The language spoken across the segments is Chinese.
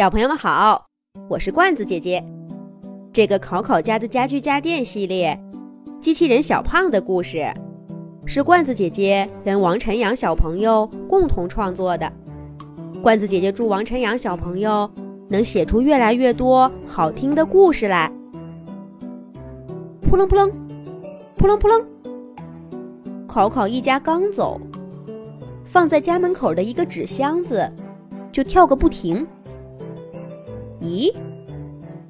小朋友们好，我是罐子姐姐。这个考考家的家居家电系列，机器人小胖的故事，是罐子姐姐跟王晨阳小朋友共同创作的。罐子姐姐祝王晨阳小朋友能写出越来越多好听的故事来。扑棱扑棱，扑棱扑棱。考考一家刚走，放在家门口的一个纸箱子就跳个不停。咦，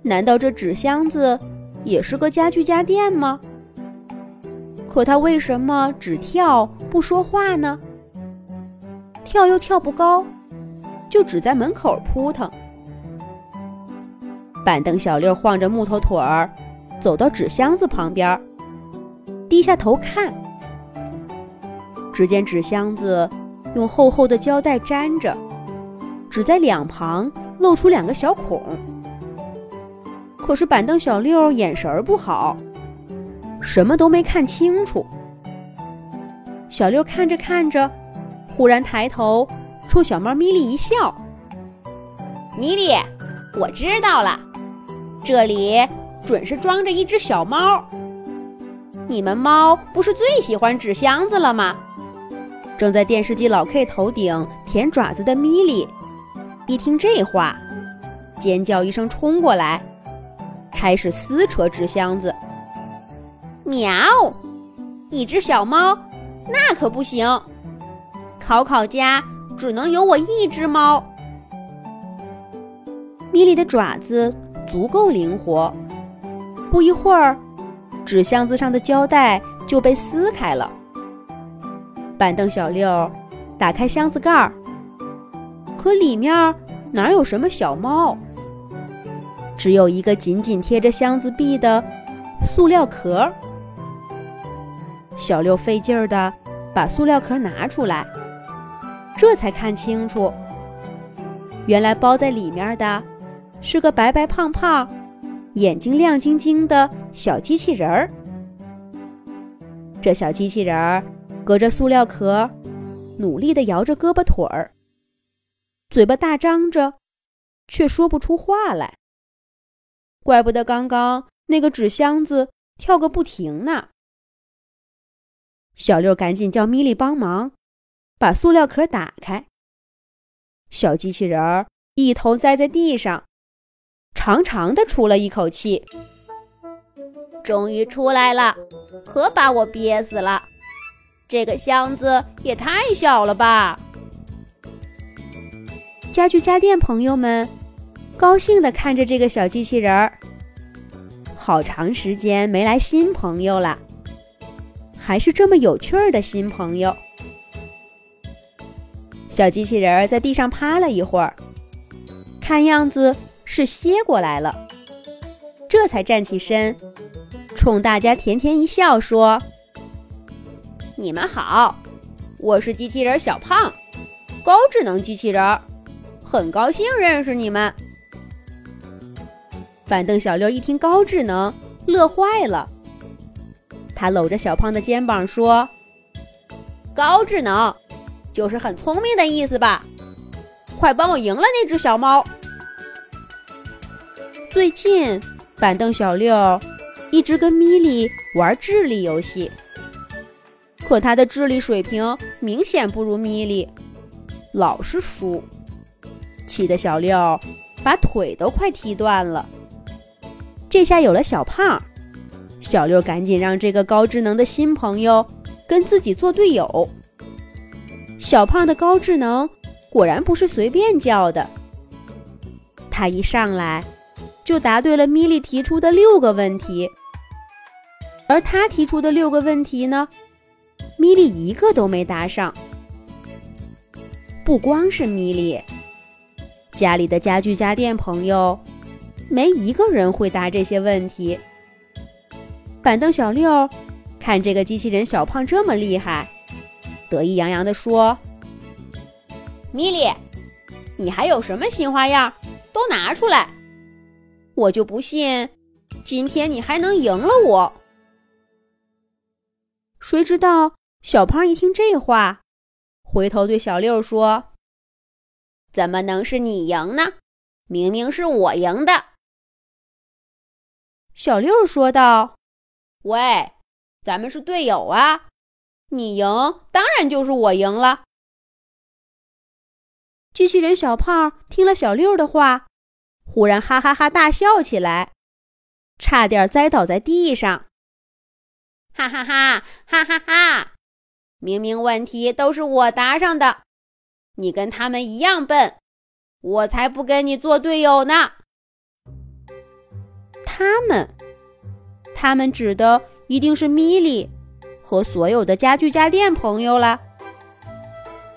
难道这纸箱子也是个家具家电吗？可它为什么只跳不说话呢？跳又跳不高，就只在门口扑腾。板凳小六晃着木头腿儿，走到纸箱子旁边，低下头看，只见纸箱子用厚厚的胶带粘着，只在两旁。露出两个小孔，可是板凳小六眼神儿不好，什么都没看清楚。小六看着看着，忽然抬头冲小猫咪莉一笑：“咪莉，我知道了，这里准是装着一只小猫。你们猫不是最喜欢纸箱子了吗？”正在电视机老 K 头顶舔爪子的咪莉。一听这话，尖叫一声，冲过来，开始撕扯纸箱子。喵！一只小猫，那可不行。考考家只能有我一只猫。米莉的爪子足够灵活，不一会儿，纸箱子上的胶带就被撕开了。板凳小六打开箱子盖儿。可里面哪有什么小猫？只有一个紧紧贴着箱子壁的塑料壳。小六费劲儿的把塑料壳拿出来，这才看清楚，原来包在里面的是个白白胖胖、眼睛亮晶晶的小机器人儿。这小机器人儿隔着塑料壳，努力的摇着胳膊腿儿。嘴巴大张着，却说不出话来。怪不得刚刚那个纸箱子跳个不停呢。小六赶紧叫米莉帮忙，把塑料壳打开。小机器人儿一头栽在地上，长长的出了一口气。终于出来了，可把我憋死了！这个箱子也太小了吧！家具家电朋友们高兴地看着这个小机器人儿。好长时间没来新朋友了，还是这么有趣儿的新朋友。小机器人儿在地上趴了一会儿，看样子是歇过来了，这才站起身，冲大家甜甜一笑，说：“你们好，我是机器人小胖，高智能机器人儿。”很高兴认识你们。板凳小六一听高智能，乐坏了。他搂着小胖的肩膀说：“高智能，就是很聪明的意思吧？快帮我赢了那只小猫。”最近，板凳小六一直跟米莉玩智力游戏，可他的智力水平明显不如米莉，老是输。气的小六把腿都快踢断了。这下有了小胖，小六赶紧让这个高智能的新朋友跟自己做队友。小胖的高智能果然不是随便叫的，他一上来就答对了米莉提出的六个问题，而他提出的六个问题呢，米莉一个都没答上。不光是米莉。家里的家具家电朋友，没一个人会答这些问题。板凳小六看这个机器人小胖这么厉害，得意洋洋地说：“米莉，你还有什么新花样，都拿出来，我就不信今天你还能赢了我。”谁知道小胖一听这话，回头对小六说。怎么能是你赢呢？明明是我赢的。”小六说道：“喂，咱们是队友啊，你赢当然就是我赢了。”机器人小胖听了小六的话，忽然哈哈哈大笑起来，差点栽倒在地上。哈哈哈哈哈哈！明明问题都是我答上的，你跟他们一样笨，我才不跟你做队友呢。他们，他们指的一定是米莉和所有的家具家电朋友了。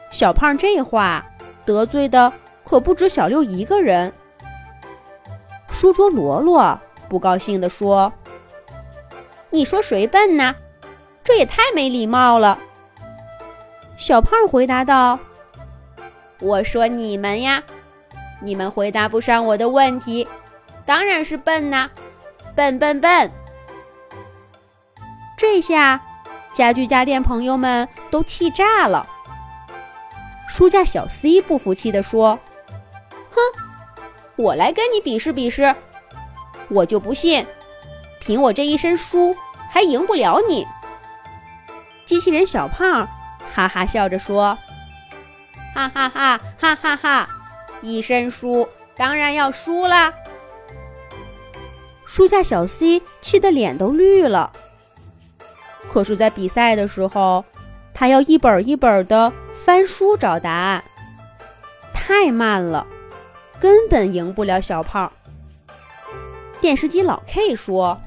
小胖这话。得罪的可不止小六一个人。书桌罗罗不高兴地说：“你说谁笨呢？这也太没礼貌了。”小胖回答道：“我说你们呀，你们回答不上我的问题，当然是笨呐，笨笨笨。”这下，家具家电朋友们都气炸了。书架小 C 不服气地说：“哼，我来跟你比试比试，我就不信，凭我这一身书还赢不了你。”机器人小胖哈哈笑着说：“哈哈哈哈哈哈，一身书当然要输啦。”书架小 C 气得脸都绿了。可是，在比赛的时候，他要一本一本的。翻书找答案，太慢了，根本赢不了小胖。电视机老 K 说：“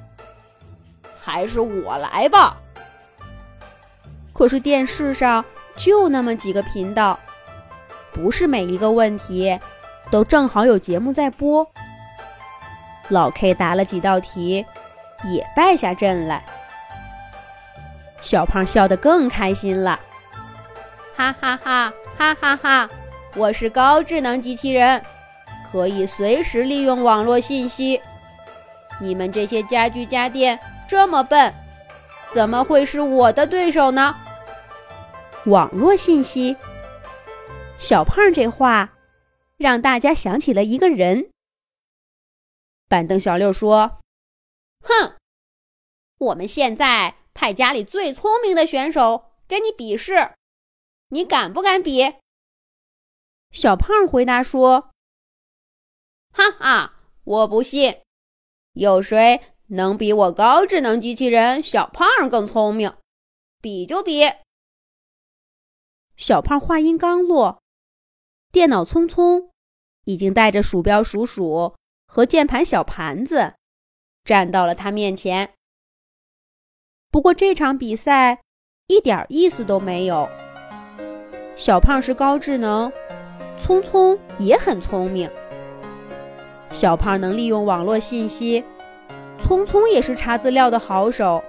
还是我来吧。”可是电视上就那么几个频道，不是每一个问题都正好有节目在播。老 K 答了几道题，也败下阵来。小胖笑得更开心了。哈哈哈哈哈哈！我是高智能机器人，可以随时利用网络信息。你们这些家具家电这么笨，怎么会是我的对手呢？网络信息，小胖这话让大家想起了一个人。板凳小六说：“哼，我们现在派家里最聪明的选手跟你比试。”你敢不敢比？小胖回答说：“哈哈，我不信，有谁能比我高智能机器人小胖更聪明？比就比。”小胖话音刚落，电脑聪聪已经带着鼠标鼠鼠和键盘小盘子站到了他面前。不过这场比赛一点意思都没有。小胖是高智能，聪聪也很聪明。小胖能利用网络信息，聪聪也是查资料的好手。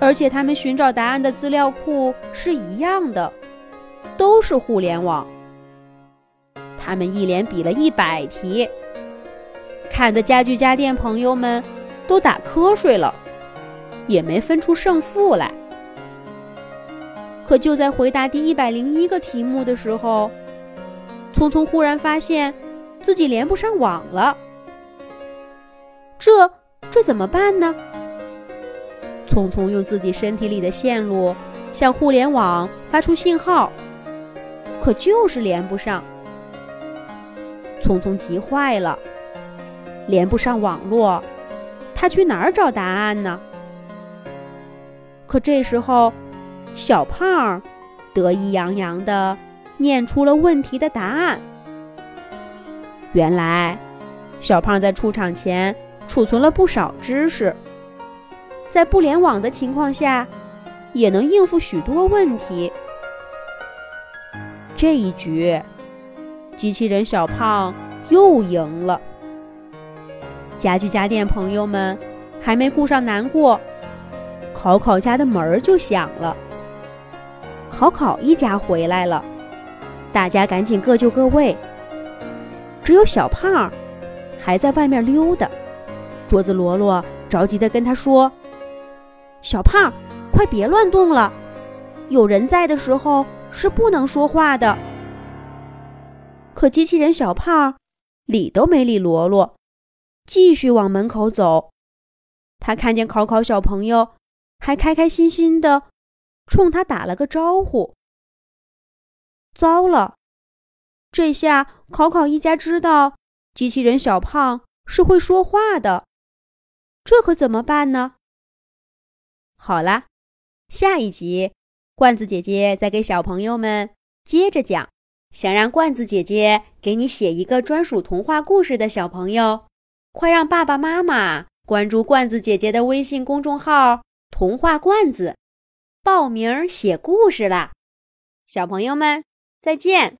而且他们寻找答案的资料库是一样的，都是互联网。他们一连比了一百题，看的家具家电朋友们都打瞌睡了，也没分出胜负来。可就在回答第一百零一个题目的时候，聪聪忽然发现自己连不上网了。这这怎么办呢？聪聪用自己身体里的线路向互联网发出信号，可就是连不上。聪聪急坏了，连不上网络，他去哪儿找答案呢？可这时候。小胖得意洋洋地念出了问题的答案。原来，小胖在出场前储存了不少知识，在不联网的情况下，也能应付许多问题。这一局，机器人小胖又赢了。家具家电朋友们还没顾上难过，考考家的门儿就响了。考考一家回来了，大家赶紧各就各位。只有小胖还在外面溜达。桌子罗罗着急地跟他说：“小胖，快别乱动了，有人在的时候是不能说话的。”可机器人小胖理都没理罗罗，继续往门口走。他看见考考小朋友，还开开心心的冲他打了个招呼。糟了，这下考考一家知道机器人小胖是会说话的，这可怎么办呢？好啦，下一集罐子姐姐再给小朋友们接着讲。想让罐子姐姐给你写一个专属童话故事的小朋友，快让爸爸妈妈关注罐子姐姐的微信公众号“童话罐子”，报名写故事啦！小朋友们再见。